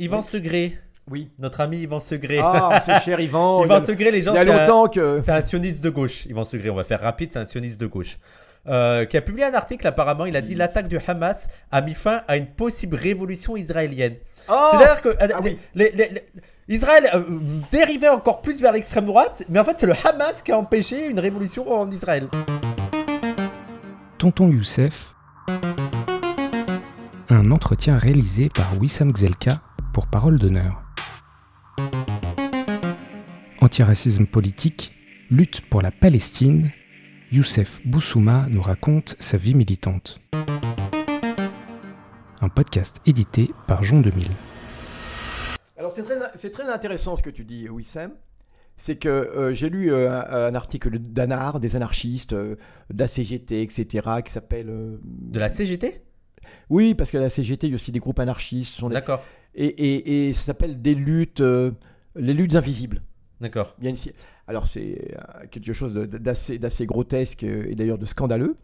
Yvan Segré. Oui. Notre ami Yvan Segré. Ah, c'est cher Yvan. Yvan Segré, les gens. Il y a c'est un- longtemps que. C'est un sioniste de gauche, Yvan Segré. On va faire rapide, c'est un sioniste de gauche. Euh, qui a publié un article apparemment, il a dit l'attaque du Hamas a mis fin à une possible révolution israélienne. Oh C'est-à-dire que euh, Ah oui. les- les- les- Israël euh, dérivait encore plus vers l'extrême droite, mais en fait c'est le Hamas qui a empêché une révolution en Israël. Tonton Youssef. Un entretien réalisé par Wissam Gzelka pour Parole d'honneur. Antiracisme politique, lutte pour la Palestine, Youssef Boussouma nous raconte sa vie militante. Un podcast édité par Jean 2000. Alors c'est très, intéressant ce que tu dis, Wissem. C'est que euh, j'ai lu euh, un, un article d'Anar, des anarchistes, euh, de la CGT, etc., qui s'appelle. euh, De la CGT Oui, parce que la CGT, il y a aussi des groupes anarchistes. D'accord, Et, et- et ça s'appelle des luttes, euh, les luttes invisibles. d'accord. Une Alors c'est euh, quelque chose d'assez grotesque euh, et d'ailleurs de scandaleux.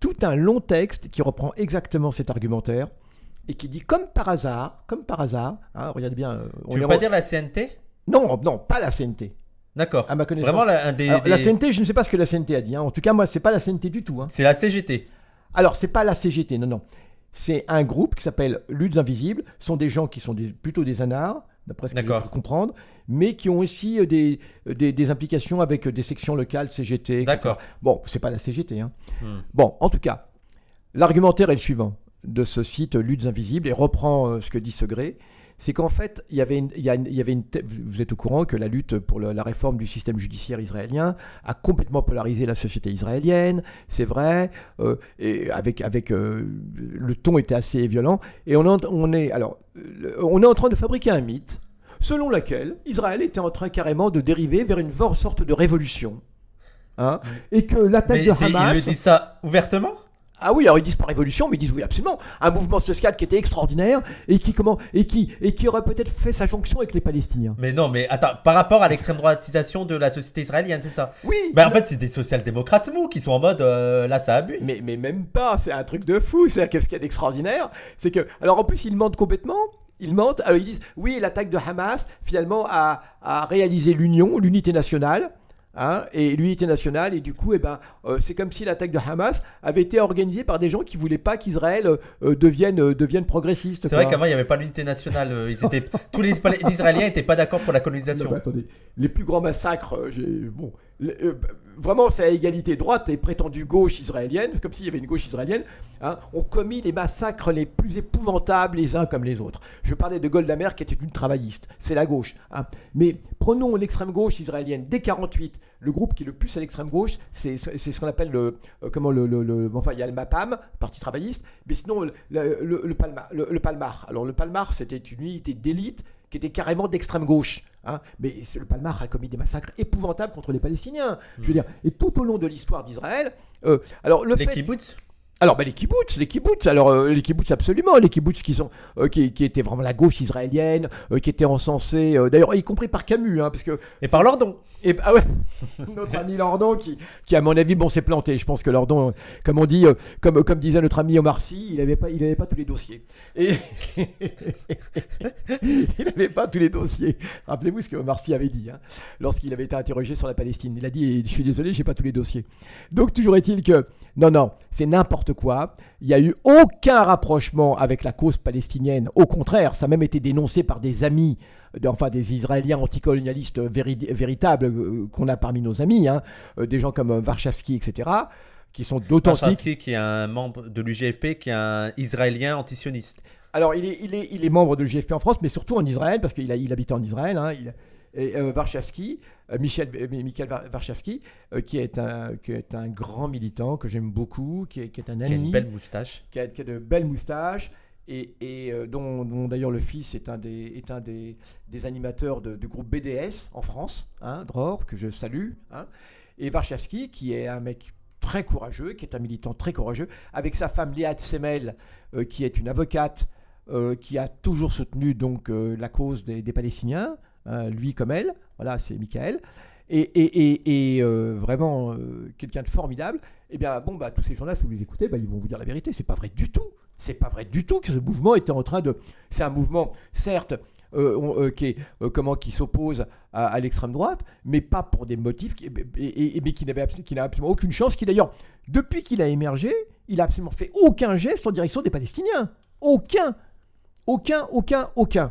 Tout un long texte qui reprend exactement cet argumentaire et qui dit comme par hasard, comme par hasard, hein, regardez bien. on Tu veux pas dire la CNT Non, non, pas la CNT. D'accord. À ma connaissance. Vraiment la, un des, Alors, La CNT, je ne sais pas ce que la CNT a dit. hein. En tout cas, moi, c'est pas la CNT du tout. hein. C'est la CGT. Alors, c'est pas la CGT, non, non. C'est un groupe qui s'appelle Luttes Invisibles. Ce sont des gens qui sont des- plutôt des anards, d'après ce que j'ai pu comprendre, mais qui ont aussi euh, des, des, des implications avec euh, des sections locales, CGT, etc. D'accord. Bon, c'est pas la CGT. hein. Hmm. Bon, en tout cas, l'argumentaire est le suivant de ce site euh, Luttes Invisibles et reprend euh, ce que dit Segré. C'est qu'en fait, il y avait une, il y a une- il y avait une te- vous êtes au courant que la lutte pour le- la réforme du système judiciaire israélien a complètement polarisé la société israélienne, c'est vrai, euh, et avec, avec euh, le ton était assez violent. Et on, en- on est, alors, euh, on est en train de fabriquer un mythe selon lequel Israël était en train carrément de dériver vers une sorte de révolution. Hein, et que l'attaque de Hamas. il le dit ça ouvertement? Ah oui, alors ils disent pas révolution, mais ils disent oui absolument. Un mouvement social qui était extraordinaire et qui comment et qui et qui aurait peut-être fait sa jonction avec les Palestiniens. Mais non, mais attends, par rapport à l'extrême droitisation de la société israélienne, c'est ça? Oui. Bah en non, fait, c'est des social-démocrates mous qui sont en mode euh, là, ça abuse. mais mais même pas. C'est un truc de fou. C'est qu'est-ce qu'il y a d'extraordinaire, c'est que alors en plus ils mentent complètement. Ils mentent. Alors ils disent oui, l'attaque de Hamas finalement a, a réalisé l'union, l'unité nationale. Hein, et l'unité nationale, et du coup, eh ben, euh, c'est comme si l'attaque de Hamas avait été organisée par des gens qui voulaient pas qu'Israël euh, euh, devienne, euh, devienne progressiste. C'est vrai qu'avant, il n'y avait pas l'unité nationale. Ils étaient... Tous les Isra- les Israéliens n'étaient pas d'accord pour la colonisation. Non, attendez, les plus grands massacres, j'ai- bon, euh, vraiment c'est à égalité droite et prétendue gauche israélienne, comme s'il y avait une gauche israélienne, hein, ont commis les massacres les plus épouvantables les uns comme les autres. Je parlais de Golda Meir qui était une travailliste, c'est la gauche. hein. Mais prenons l'extrême gauche israélienne dès 48, le groupe qui est le plus à l'extrême gauche, c'est ce qu'on appelle le, euh, comment le, enfin il y a le MAPAM, parti travailliste, mais sinon le, le, le- le Palma- le- le Palmar. Alors le Palmar c'était une unité d'élite qui était carrément d'extrême gauche. hein. Mais le Palmar a commis des massacres épouvantables contre les Palestiniens. Je veux dire, et tout au long de l'histoire d'Israël, euh, alors le Les fait, kibbutz? Alors bah, les kibbutz, les kibbutz, alors euh, les kibbutz absolument, les kibbutz qui sont, euh, qui, qui étaient vraiment la gauche israélienne, euh, qui étaient encensés, d'ailleurs y compris par Camus, hein, parce que Et par Lordon. et ah ouais, notre ami Lordon qui, qui à mon avis bon s'est planté. Je pense que Lordon, comme on dit, comme comme disait notre ami Omar Sy, il avait pas il avait pas tous les dossiers. Et il n'avait pas tous les dossiers. Rappelez-vous ce que Omar Sy avait dit hein, lorsqu'il avait été interrogé sur la Palestine. Il a dit je suis désolé, j'ai pas tous les dossiers. Donc toujours est-il que non non, c'est n'importe quoi. Il n'y a eu aucun rapprochement avec la cause palestinienne. Au contraire, ça a même été dénoncé par des amis enfin des Israéliens anticolonialistes véri- véritables euh, qu'on a parmi nos amis, hein, euh, des gens comme euh, Warshawski, etc., qui sont d'authentiques. Warshawski, qui est un membre de l'UGFP, qui est un Israélien antisioniste. Alors, il est, il, est, il est membre de l'GFP en France, mais surtout en Israël, parce qu'il il habitait en Israël. Hein, il, et euh, Warshawski, euh, Michel, euh, Michael Warshawski, euh, qui, est un, qui est un grand militant que j'aime beaucoup, qui est, qui est un Qui a ami, une belle moustache. qui a, qui a de belles moustaches et, et, euh, dont, dont d'ailleurs le fils est un des, est un des, des animateurs de- du groupe BDS en France, hein, Dror, que je salue. hein. et Warshawski, qui est un mec très courageux, qui est un militant très courageux, avec sa femme Liad Semel, euh, qui est une avocate, euh, qui a toujours soutenu donc la cause des, des Palestiniens, hein, lui comme elle, voilà, c'est Michael, et, et, et, et, euh, vraiment euh, quelqu'un de formidable. Eh bien, bon, bah, tous ces gens-là, si vous les écoutez, bah, ils vont vous dire la vérité. C'est pas vrai du tout. C'est pas vrai du tout que ce mouvement était en train de. C'est un mouvement, certes, euh, euh, qui euh, comment qui s'oppose à, l'extrême droite, mais pas pour des motifs, et, et- et- mais qui n'avait abs- absolument aucune chance. Qui d'ailleurs, depuis qu'il a émergé, il a absolument fait aucun geste en direction des Palestiniens. Aucun, aucun, aucun, aucun.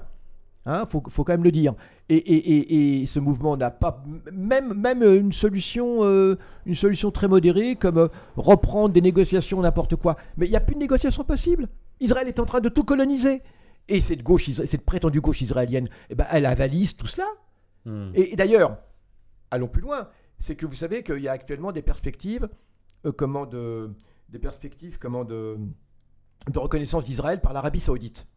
Hein, faut, faut quand même le dire. Et, et- et- et ce mouvement n'a pas même, même une solution, euh, une solution très modérée comme euh, reprendre des négociations, n'importe quoi. Mais il n'y a plus de négociation possible. Israël est en train de tout coloniser. Et cette gauche, cette prétendue gauche israélienne, eh ben, elle avalise tout cela. Hmm. Et, et d'ailleurs, allons plus loin, c'est que vous savez qu'il y a actuellement des perspectives, euh, comment de, des perspectives, comment de, de reconnaissance d'Israël par l'Arabie Saoudite.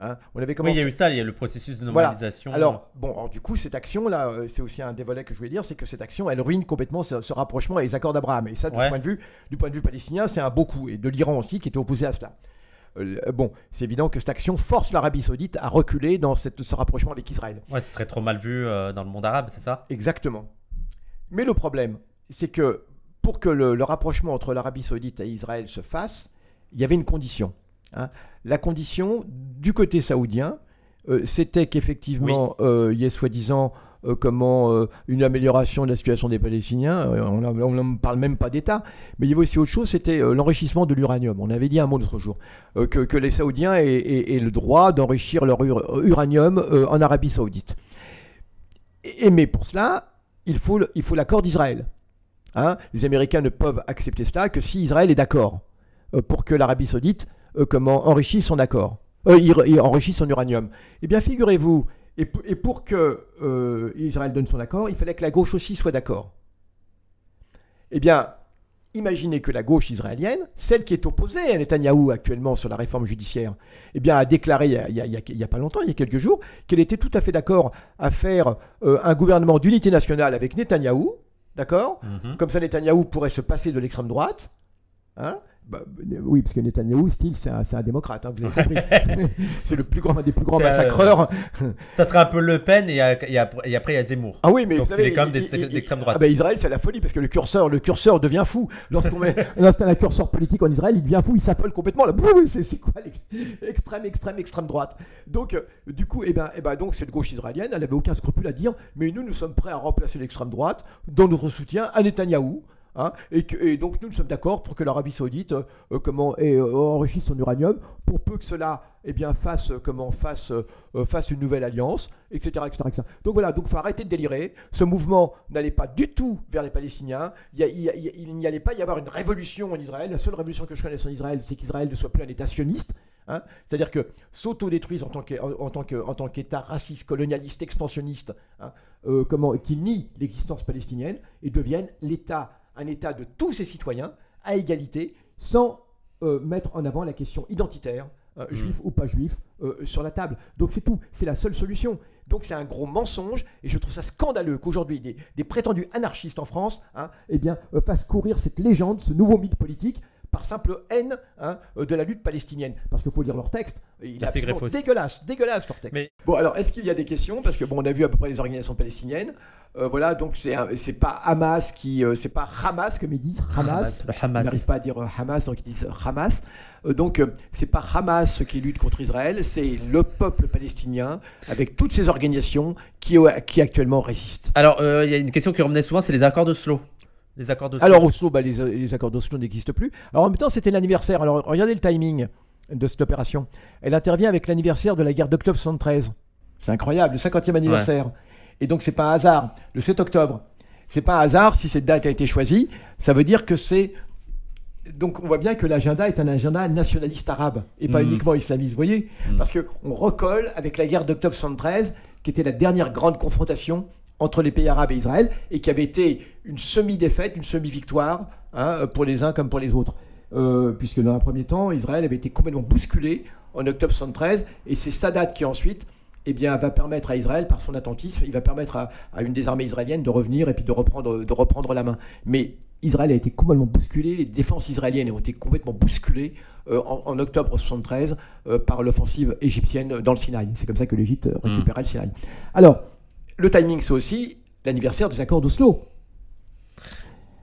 Hein, on avait Oui, commencé. il y a eu ça, il y a le processus de Voilà. normalisation. Alors, bon, alors, du coup, cette action-là, euh, c'est aussi un des volets que je voulais dire, c'est que cette action, elle ruine complètement ce, ce rapprochement et les accords d'Abraham. Et ça, de ce Ouais. point de vue, du point de vue palestinien, c'est un beau coup. Et de l'Iran aussi, qui était opposé à cela. Euh, bon, c'est évident que cette action force l'Arabie Saoudite à reculer dans cette- ce rapprochement avec Israël. Ouais, ce serait trop mal vu euh, dans le monde arabe, c'est ça? Exactement. Mais le problème, c'est que pour que le, le rapprochement entre l'Arabie Saoudite et Israël se fasse, il y avait une condition. Hein. La condition du côté saoudien, euh, c'était qu'effectivement, euh, il y ait soi-disant euh, comment une amélioration de la situation des Palestiniens. On ne parle même pas d'État, mais il y avait aussi autre chose, c'était l'enrichissement de l'uranium. On avait dit un mot l'autre jour que, que les Saoudiens aient, aient- aient le droit d'enrichir leur ur- uranium en Arabie Saoudite. Et, mais pour cela, il faut le- il faut l'accord d'Israël. Hein, les Américains ne peuvent accepter cela que si Israël est d'accord pour que l'Arabie Saoudite comment enrichisse son accord, euh, il- il enrichisse son uranium. Eh bien, figurez-vous, et, pour que euh, Israël donne son accord, il fallait que la gauche aussi soit d'accord. Eh bien, imaginez que la gauche israélienne, celle qui est opposée à Netanyahou actuellement sur la réforme judiciaire, eh bien, a déclaré il y a, pas longtemps, il y a quelques jours, qu'elle était tout à fait d'accord à faire euh, un gouvernement d'unité nationale avec Netanyahou, d'accord? Mhm. Comme ça, Netanyahou pourrait se passer de l'extrême droite. Hein Bah, oui, parce que Netanyahou, style, c'est un, démocrate, hein, vous avez compris. c'est le plus grand, un des plus grands C'est, euh, massacreurs. Ça serait un peu Le Pen et, et après, et après, il y a Zemmour. Ah oui, mais Donc vous savez, c'est quand même d'extrême droite. Ah bah, Israël, c'est la folie parce que le curseur, le curseur devient fou. Lorsqu'on installe un curseur politique en Israël, il devient fou, il s'affole complètement. C'est quoi l'ex- extrême, extrême, extrême droite? Donc, euh, du coup, eh ben, eh ben, donc cette gauche israélienne, elle n'avait aucun scrupule à dire, mais nous, nous sommes prêts à remplacer l'extrême droite dans notre soutien à Netanyahou. Hein, et, donc nous, nous sommes d'accord pour que l'Arabie Saoudite euh, comment euh, enrichisse son uranium pour peu que cela eh bien fasse euh, comment fasse fasse une nouvelle alliance etc etc, etc. donc voilà donc faut arrêter de délirer ce mouvement n'allait pas du tout vers les Palestiniens il, n'y allait pas y avoir une révolution en Israël la seule révolution que je connaisse en Israël c'est qu'Israël ne soit plus un État sioniste hein. c'est-à-dire que s'autodétruisent en tant que- en, tant que- en tant qu'État raciste colonialiste expansionniste hein, comment qui nie l'existence palestinienne et deviennent l'État un État de tous ses citoyens à égalité sans euh, mettre en avant la question identitaire, euh, Mm. juif ou pas juif, euh, sur la table. Donc c'est tout, c'est la seule solution. Donc c'est un gros mensonge et je trouve ça scandaleux qu'aujourd'hui des, des prétendus anarchistes en France hein, eh bien, fassent courir cette légende, ce nouveau mythe politique par simple haine hein, euh, de la lutte palestinienne. Parce qu'il faut lire leur texte, il est absolument dégueulasse, dégueulasse leur texte. Mais- Bon alors, est-ce qu'il y a des questions? Parce que bon, on a vu à peu près les organisations palestiniennes. Euh, voilà, donc c'est pas Hamas qui, euh, c'est pas Hamas comme ils disent, Hamas. Le Ils Hamas. n'arrivent pas à dire Hamas, donc ils disent Hamas. Euh, donc, euh, c'est pas Hamas qui lutte contre Israël, c'est le peuple palestinien avec toutes ces organisations qui, qui actuellement résistent. Alors, euh, il y a une question qui revenait souvent, c'est les accords d'Oslo. Les accords d'Oslo. Alors, Oslo, bah, les, les accords d'Oslo n'existent plus. Alors, en même temps, c'était l'anniversaire. Alors, regardez le timing de cette opération. Elle intervient avec l'anniversaire de la guerre d'octobre 73. C'est incroyable, le 50e anniversaire. Et donc, c'est pas un hasard. Le 7 octobre. C'est pas un hasard si cette date a été choisie. Ça veut dire que c'est. Donc, on voit bien que l'agenda est un agenda nationaliste arabe et pas Mhm. uniquement islamiste. Vous voyez? Mhm. Parce qu'on recolle avec la guerre d'octobre 73, qui était la dernière grande confrontation entre les pays arabes et Israël, et qui avait été une semi-défaite, une semi-victoire, hein, pour les uns comme pour les autres. Euh, puisque dans un premier temps, Israël avait été complètement bousculé en octobre 73, et c'est Sadat qui ensuite eh bien, va permettre à Israël, par son attentisme, il va permettre à, à une des armées israéliennes de revenir et puis de reprendre, de reprendre la main. Mais Israël a été complètement bousculé, les défenses israéliennes ont été complètement bousculées euh, en, en octobre 73 euh, par l'offensive égyptienne dans le Sinaï. C'est comme ça que l'Égypte récupéra le Sinaï. Alors, le timing, c'est aussi l'anniversaire des accords d'Oslo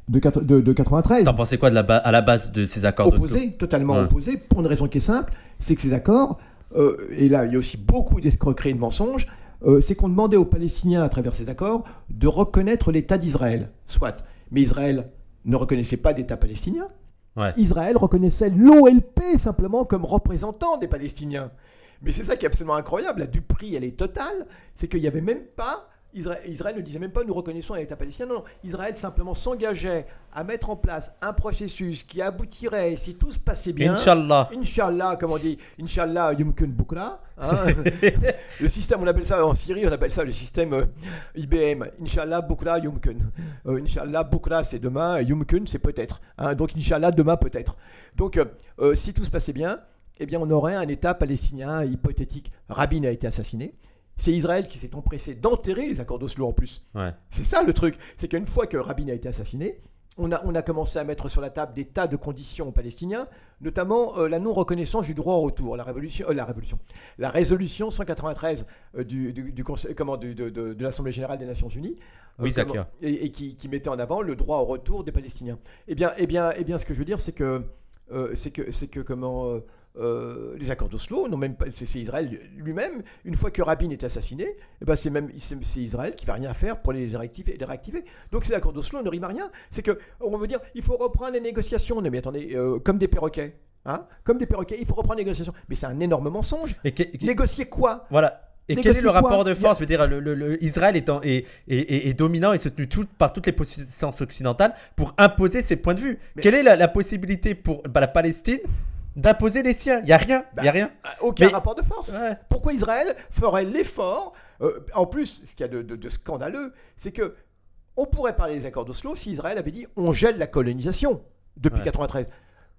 de, quatre- de, de 93 T'en pensais quoi de la à la base de ces accords opposés, totalement Ouais. opposés, pour une raison qui est simple, c'est que ces accords euh, et là il y a aussi beaucoup d'escroqueries et de mensonges, euh, c'est qu'on demandait aux Palestiniens, à travers ces accords, de reconnaître l'État d'Israël. Soit. Mais Israël ne reconnaissait pas d'État palestinien. Ouais. Israël reconnaissait l'OLP simplement comme représentant des Palestiniens. Mais c'est ça qui est absolument incroyable. La duperie, elle est totale. C'est qu'il n'y avait même pas. Israël, Israël ne disait même pas nous reconnaissons un État palestinien. Non, non. Israël simplement s'engageait à mettre en place un processus qui aboutirait, si tout se passait bien. Inch'Allah. Inch'Allah, comme on dit, Inch'Allah, Yumkun Bukra. hein. le système, on appelle ça en Syrie, on appelle ça le système euh, IBM. Inch'Allah, Bukra, Yumkun. Euh, Inch'Allah, Bukra, c'est demain, Yumkun, c'est peut-être. hein. Donc, Inch'Allah, demain, peut-être. Donc, euh, euh, si tout se passait bien, eh bien, on aurait un État palestinien hypothétique. Rabin a été assassiné. C'est Israël qui s'est empressé d'enterrer les accords d'Oslo en plus. Ouais. C'est ça le truc. C'est qu'une fois que Rabin a été assassiné, on a, on a commencé à mettre sur la table des tas de conditions aux Palestiniens, notamment euh, la non-reconnaissance du droit au retour, la révolution, euh, la révolution, la résolution 193 euh, du, du- du Conseil- comment, du- de, de- de l'Assemblée générale des Nations unies, Oui, comment- et, et qui, qui mettait en avant le droit au retour des Palestiniens. Eh bien, eh bien, eh bien, ce que je veux dire, c'est que, c'est que, c'est que comment. Euh, les accords d'Oslo n'ont même pas. C'est Israël lui-même. Une fois que Rabin est assassiné, eh ben c'est même c'est Israël qui va rien faire pour les réactiver. Les réactiver. Donc ces accords d'Oslo ne riment à rien. C'est que on veut dire il faut reprendre les négociations. Non, mais attendez, euh, comme des perroquets, hein, comme des perroquets, il faut reprendre les négociations. Mais c'est un énorme mensonge. Et que- que- Négocier quoi? Voilà. Et quel est le rapport de force Je veux dire, le, le- le- Israël est, en- est, est- est- est dominant et soutenu tout- par toutes les puissances occidentales pour imposer ses points de vue. Mais- Quelle est la, la possibilité pour bah, la Palestine d'imposer les siens Il n'y a rien. Il y a rien. Ah, Aucun Mais- rapport de force. Ouais. Pourquoi Israël ferait l'effort euh, En plus, ce qu'il y a de, de- de scandaleux, c'est que on pourrait parler des accords d'Oslo si Israël avait dit on gèle la colonisation depuis Ouais. 93.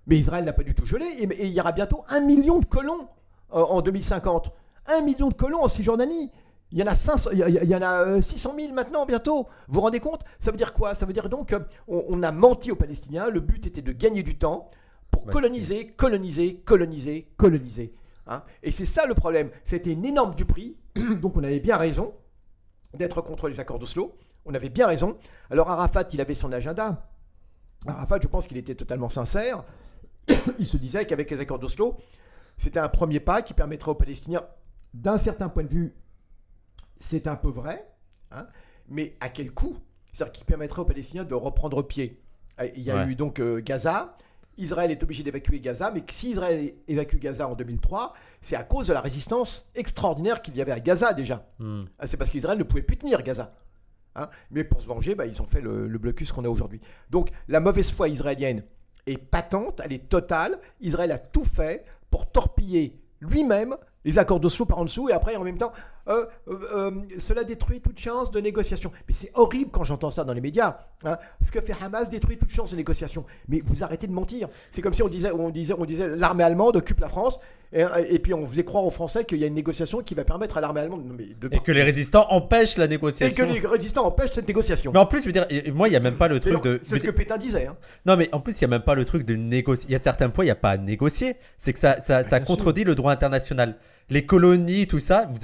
Mais Israël n'a pas du tout gelé et, et il y aura bientôt un million de colons euh, en 2050. Un million de colons en Cisjordanie. Il y en a 500, il y en a euh, 600 000 maintenant bientôt. Vous vous rendez compte? Ça veut dire quoi? Ça veut dire donc qu'on on a menti aux Palestiniens. Le but était de gagner du temps pour Bah, coloniser, coloniser, coloniser, coloniser. Hein et c'est ça le problème. C'était une énorme duperie. Donc on avait bien raison d'être contre les accords d'Oslo. On avait bien raison. Alors Arafat, il avait son agenda. Arafat, je pense qu'il était totalement sincère. il se disait qu'avec les accords d'Oslo, c'était un premier pas qui permettrait aux Palestiniens, d'un certain point de vue, c'est un peu vrai, hein, mais à quel coût? C'est-à-dire qui permettrait aux Palestiniens de reprendre pied. Il y a Ouais. eu donc euh, Gaza. Israël est obligé d'évacuer Gaza, mais si Israël évacue Gaza en 2003, c'est à cause de la résistance extraordinaire qu'il y avait à Gaza déjà. Hmm. Ah, C'est parce qu'Israël ne pouvait plus tenir Gaza. Hein. Mais pour se venger, bah, ils ont fait le, le blocus qu'on a aujourd'hui. Donc la mauvaise foi israélienne est patente, elle est totale. Israël a tout fait pour torpiller lui-même les accords d'Oslo par en dessous et après en même temps, euh, euh, euh, cela détruit toute chance de négociation. Mais c'est horrible quand j'entends ça dans les médias. Hein. Ce que fait Hamas détruit toute chance de négociation. Mais vous arrêtez de mentir. C'est comme si on disait, on disait, on disait l'armée allemande occupe la France et, et puis on faisait croire aux Français qu'il y a une négociation qui va permettre à l'armée allemande. Non, mais de Et que les résistants empêchent la et négociation. que les résistants empêchent cette négociation. Mais en plus, je veux dire, et- moi, il n'y a même pas le truc de. C'est ce que Pétain disait. hein. Non, mais en plus, il n'y a même pas le truc de négocier. Il y a certains points, il n'y a pas à négocier. C'est que ça, ça, contredit le droit international. Les colonies, tout ça, vous,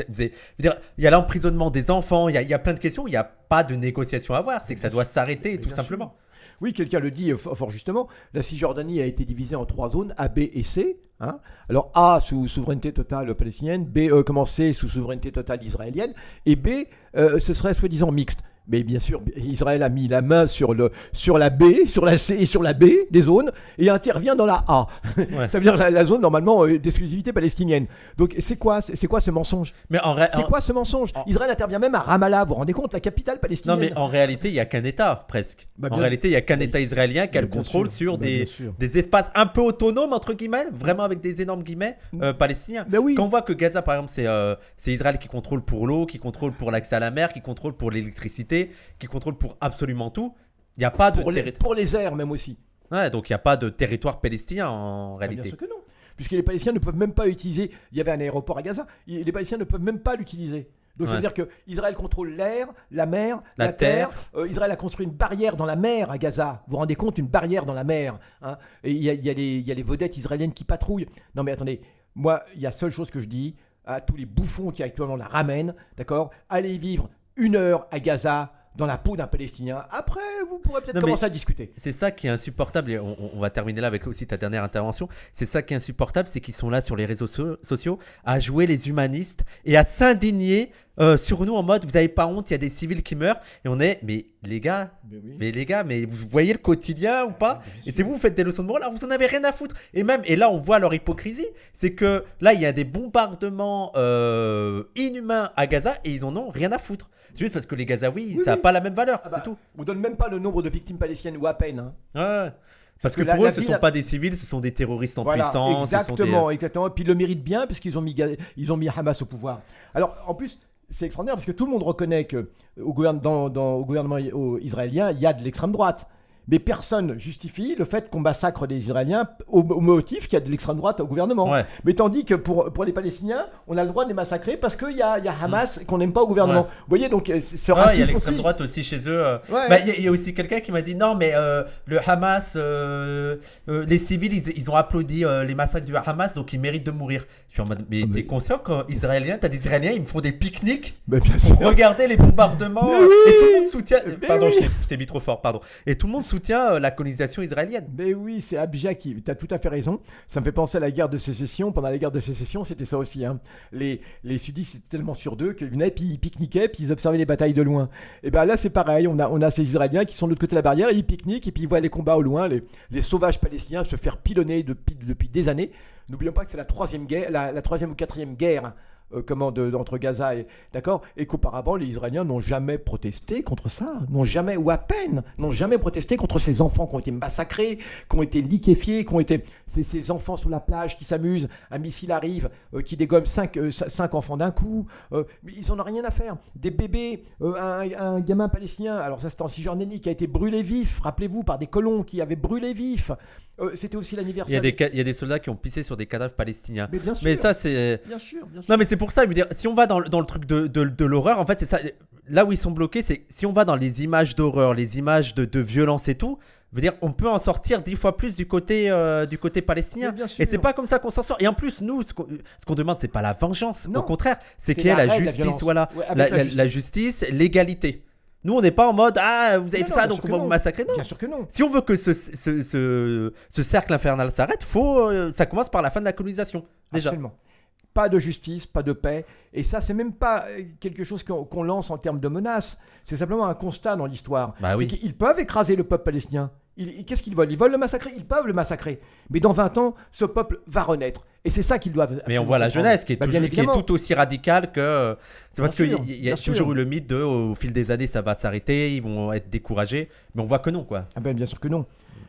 dire, il y a l'emprisonnement des enfants, il y a, il y a plein de questions, il n'y a pas de négociation à avoir. C'est que ça doit s'arrêter, tout simplement. Oui, quelqu'un le dit fort, justement. La Cisjordanie a été divisée en trois zones, A, B et C. hein. Alors A sous souveraineté totale palestinienne, B euh, comment C sous souveraineté totale israélienne, et B euh, ce serait soi-disant mixte. Mais bien sûr, Israël a mis la main sur, le, sur la B, sur la C et sur la B des zones et intervient dans la A. Ouais. Ça veut dire la, la zone normalement euh, d'exclusivité palestinienne. Donc c'est quoi, c'est quoi ce mensonge? Mais en, ré- C'est en- quoi ce mensonge? en- Israël intervient même à Ramallah, vous vous rendez compte, la capitale Non, palestinienne? mais en réalité, il n'y a qu'un État, presque. Bah, en bien- réalité, il n'y a qu'un État israélien qui a Bah, le contrôle sûr. sur Bah, des, des espaces un peu autonomes, entre guillemets, vraiment avec des énormes guillemets, euh, palestiniens. Ben oui. Quand on voit que Gaza, par exemple, c'est euh, c'est Israël qui contrôle pour l'eau, qui contrôle pour l'accès à la mer, qui contrôle pour l'électricité, qui contrôle pour absolument tout, il n'y a pas de pour les, pour les airs même aussi. Ouais, donc il n'y a pas de territoire palestinien en réalité. Bien sûr que non. Puisque les Palestiniens ne peuvent même pas utiliser. Il y avait un aéroport à Gaza. Les Palestiniens ne peuvent même pas l'utiliser. Donc ça veut dire que Israël contrôle l'air, la mer, La la, terre. Euh, Israël a construit une barrière dans la mer à Gaza. Vous vous rendez compte, une barrière dans la mer. hein. Et il y, y a les vedettes israéliennes qui patrouillent. Non mais attendez, moi, il y a seule chose que je dis à tous les bouffons qui actuellement la ramènent, d'accord? Allez vivre une heure à Gaza dans la peau d'un Palestinien. Après, vous pourrez peut-être commencer à discuter. C'est ça qui est insupportable, et on, on- on va terminer là avec aussi ta dernière intervention. C'est ça qui est insupportable, c'est qu'ils sont là sur les réseaux so- sociaux à jouer les humanistes et à s'indigner euh, sur nous en mode vous avez pas honte, il y a des civils qui meurent. Et on est, mais les gars, mais les gars, mais vous voyez le quotidien ou pas Et c'est vous, vous faites des leçons de morale, alors vous en avez rien à foutre. Et même, et là on voit leur hypocrisie, c'est que là il y a des bombardements euh, inhumains à Gaza et ils en ont rien à foutre. C'est juste parce que les Gazaouis, Oui, ça n'a oui. pas la même valeur, Ah bah, c'est tout. On donne même pas le nombre de victimes palestiniennes ou à peine. hein. Parce que, que la- pour eux, ce ville sont pas des civils, ce sont des terroristes en Voilà, puissance. ce sont des- exactement, exactement. Et puis ils le méritent bien puisqu'ils ont mis, ils ont mis Hamas au pouvoir. Alors en plus, c'est extraordinaire parce que tout le monde reconnaît que dans- au gouvernement au- israélien, il y a de l'extrême droite. Mais personne justifie le fait qu'on massacre des Israéliens au, au motif qu'il y a de l'extrême droite au gouvernement. Ouais. Mais tandis que pour, pour les Palestiniens, on a le droit de les massacrer parce qu'il y a, y a Hamas qu'on n'aime pas au gouvernement. Ouais. Vous voyez, donc euh, ce Ouais, il y a racisme l'extrême aussi. droite aussi chez eux. euh. Ouais. Bah, Il y, a- il y a aussi quelqu'un qui m'a dit non, mais euh, le Hamas, euh, les civils, ils, ils ont applaudi les massacres du Hamas, donc ils méritent de mourir. Je suis en mode, mais Ah, mais- t'es conscient qu'Israéliens, t'as des Israéliens, ils me font des pique-niques bien sûr. pour regarder les bombardements oui et tout le monde soutient. Mais Pardon, oui je t'ai mis trop fort, pardon. Et tout le monde soutient euh, la colonisation israélienne. Mais oui, c'est abject. Tu as tout à fait raison. Ça me fait penser à la guerre de sécession. Pendant la guerre de sécession, c'était ça aussi. hein. Les, les sudistes étaient tellement sur d'eux qu'ils venaient, puis ils pique-niquaient, puis ils observaient les batailles de loin. Et bien là, c'est pareil. On a, on a ces Israéliens qui sont de l'autre côté de la barrière, ils pique-niquent, et puis ils voient les combats au loin, les, les sauvages palestiniens se faire pilonner depuis, depuis des années. N'oublions pas que c'est la, la troisième ou quatrième guerre. Euh, comment de- entre Gaza et d'accord? Et qu'auparavant les Israéliens n'ont jamais protesté contre ça n'ont jamais ou à peine n'ont jamais protesté contre ces enfants qui ont été massacrés qui ont été liquéfiés qui ont été ces, ces enfants sur la plage qui s'amusent un missile arrive euh, qui dégomme cinq, euh, cinq enfants d'un coup mais ils en ont rien à faire. Des bébés un, un gamin palestinien alors ça c'était en Cisjordanie qui a été brûlé vif rappelez-vous par des colons qui avaient brûlé vif Euh, c'était aussi Il y, a l'anniversaire des, ca- il y a des soldats qui ont pissé sur des cadavres palestiniens. mais bien sûr Mais ça, c'est. bien sûr bien sûr Non, mais c'est pour ça, je veux dire, si on va dans, le- dans le truc de, de, de l'horreur, en fait, c'est ça. Là où ils sont bloqués, c'est si on va dans les images d'horreur, les images de, de violence et tout, je veux dire, on peut en sortir dix fois plus du côté, euh, du côté palestinien. Mais bien sûr. Et c'est pas comme ça qu'on s'en sort. Et en plus, nous, ce qu'on ce qu'on demande, c'est pas la vengeance. Non. Au contraire, c'est C'est qu'il y ait la l'arrêt de la justice, violence. voilà. Ouais, avec la, la la- justice. la justice, l'égalité. Nous, on n'est pas en mode Ah, vous avez Mais fait non, ça, donc on va non. vous massacrer. Non. bien sûr que non Si on veut que ce, ce, ce- ce cercle infernal s'arrête, faut, euh, ça commence par la fin de la colonisation. Déjà. Absolument. Pas de justice, pas de paix. Et ça, c'est même pas euh, quelque chose qu'on lance en termes de menace. C'est simplement un constat dans l'histoire. Bah oui. Qu'ils peuvent écraser le peuple palestinien. Qu'est-ce qu'ils veulent? Ils veulent le massacrer? Ils peuvent le massacrer. Mais dans 20 ans, ce peuple va renaître. Et c'est ça qu'ils doivent. Mais on voit la jeunesse qui est, Bah, toujours- bien qui est évidemment. tout aussi radicale que. euh, C'est parce qu'il y, y a toujours eu le mythe de au fil des années ça va s'arrêter, ils vont être découragés. Mais on voit que non, quoi. Ah ben, bien sûr que non.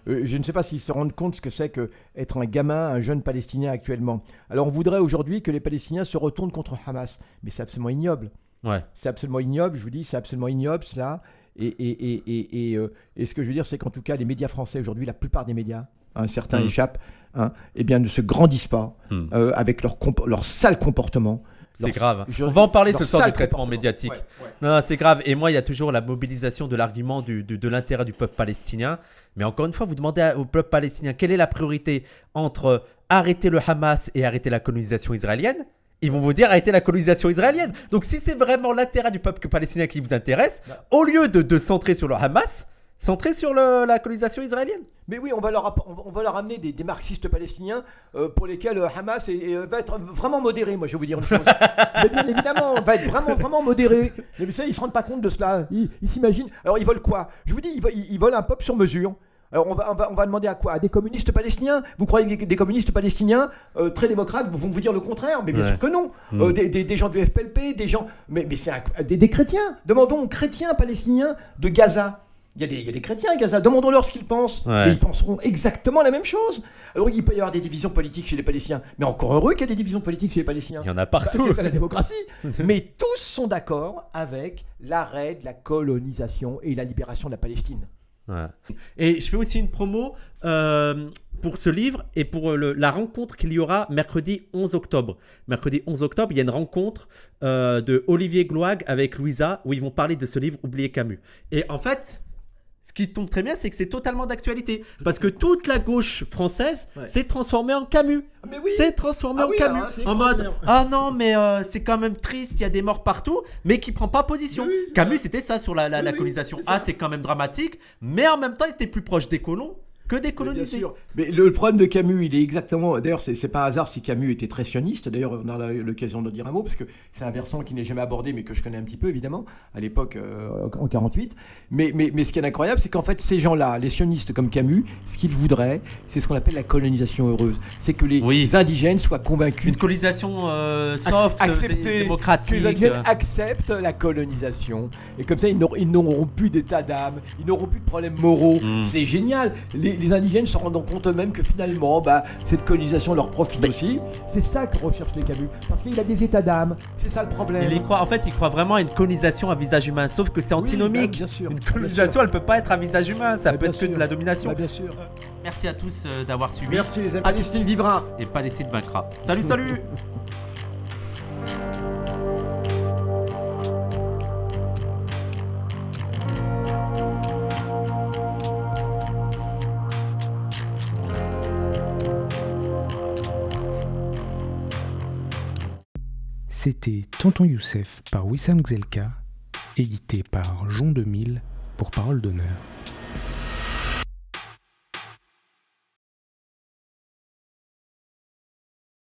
Euh, je ne sais pas s'ils se rendent compte ce que c'est que être un gamin, un jeune Palestinien actuellement. Alors on voudrait aujourd'hui que les Palestiniens se retournent contre Hamas, mais c'est absolument ignoble. Ouais. C'est absolument ignoble, je vous dis, c'est absolument ignoble cela. Et, et, et, et, et, euh, et ce que je veux dire, c'est qu'en tout cas, les médias français aujourd'hui, la plupart des médias, hein, certains Mm. échappent, hein, eh bien, ne se grandissent pas Hmm. euh, avec leur, leur sale comportement. C'est grave. je- On va en parler ce soir du traitement médiatique. Ouais, ouais. Non, c'est grave. Et moi, il y a toujours la mobilisation de l'argument du- du- de l'intérêt du peuple palestinien. Mais encore une fois, vous demandez au peuple palestinien quelle est la priorité entre arrêter le Hamas et arrêter la colonisation israélienne. Ils vont vous dire arrêter la colonisation israélienne. Donc, si c'est vraiment l'intérêt du peuple palestinien qui vous intéresse, Bah. au lieu de, de centrer sur le Hamas, centrez sur le- la colonisation israélienne. Mais oui, on va leur, on va- leur amener des, des marxistes palestiniens euh, pour lesquels euh, Hamas est- est- va être vraiment modéré. Moi, je vais vous dire une chose. mais bien évidemment, va être vraiment, vraiment modéré. Mais vous savez, ils se rendent pas compte de cela. Ils s'imaginent. Alors, ils veulent quoi? Je vous dis, ils, ils- ils veulent un peuple sur mesure. Alors, on va, on, va, on va demander à quoi? À des communistes palestiniens? Vous croyez que des communistes palestiniens euh, très démocrates vont vous dire le contraire? Mais bien Ouais. sûr que non. Mm. Euh, des, des- des gens du FPLP, des gens. Mais, mais c'est des, des chrétiens. Demandons aux chrétiens palestiniens de Gaza. Il y, a des, il y a des chrétiens à Gaza. Demandons-leur ce qu'ils pensent. Ouais. Mais ils penseront exactement la même chose. Alors, il peut y avoir des divisions politiques chez les Palestiniens. Mais encore heureux qu'il y ait des divisions politiques chez les Palestiniens. Il y en a Bah, partout. c'est ça la démocratie. Mais tous sont d'accord avec l'arrêt de la colonisation et la libération de la Palestine. Et je fais aussi une promo euh, pour ce livre et pour le- la rencontre qu'il y aura mercredi 11 octobre. Mercredi 11 octobre, il y a une rencontre euh, de Olivier Gloag avec Louisa où ils vont parler de ce livre Oublier Camus. Et en fait, ce qui tombe très bien, c'est que c'est totalement d'actualité. Parce que toute la gauche française Ouais. s'est transformée en Camus. Ah, Mais oui C'est transformé Ah en oui, Camus. en mode. Ah non, mais euh, c'est quand même triste, il y a des morts partout, mais qui prend pas position. Oui, Camus, c'était ça sur la, la, colonisation. Ah, c'est quand même dramatique, mais en même temps, il était plus proche des colons que des Bien colonisés. sûr. Mais le, problème de Camus, il est exactement. D'ailleurs, c'est c'est pas un hasard si Camus était très sioniste. D'ailleurs, on a l'occasion de dire un mot, parce que c'est un versant qui n'est jamais abordé, mais que je connais un petit peu, évidemment, à l'époque, euh, en 48. Mais, mais, mais ce qui est incroyable, c'est qu'en fait, ces gens-là, les sionistes comme Camus, ce qu'ils voudraient, c'est ce qu'on appelle la colonisation heureuse. C'est que les Oui. indigènes soient convaincus Une colonisation euh, Ac- soft, accepter dé- que démocratique. les indigènes acceptent la colonisation. Et comme ça, ils n'auront- ils n'auront plus d'état d'âme, ils n'auront plus de problèmes moraux. Mm. C'est génial. Les, les indigènes se rendent compte eux-mêmes que finalement, bah, cette colonisation leur profite aussi. C'est ça que recherchent les Camus. Parce qu'il a des états d'âme. C'est ça le problème. Il y croit, en fait, il croit vraiment à une colonisation à visage humain, sauf que c'est Oui, antinomique. bah, bien sûr. Une colonisation, elle peut pas être à visage humain, ça Bah, peut être que de la domination. Bah, bien sûr. Merci à tous euh, d'avoir suivi. Merci les amis. Palestine vivra. Et Palestine vaincra. Salut, salut C'était Tonton Youssef par Wissam Gzelka, édité par Jean 2000 pour Parole d'honneur.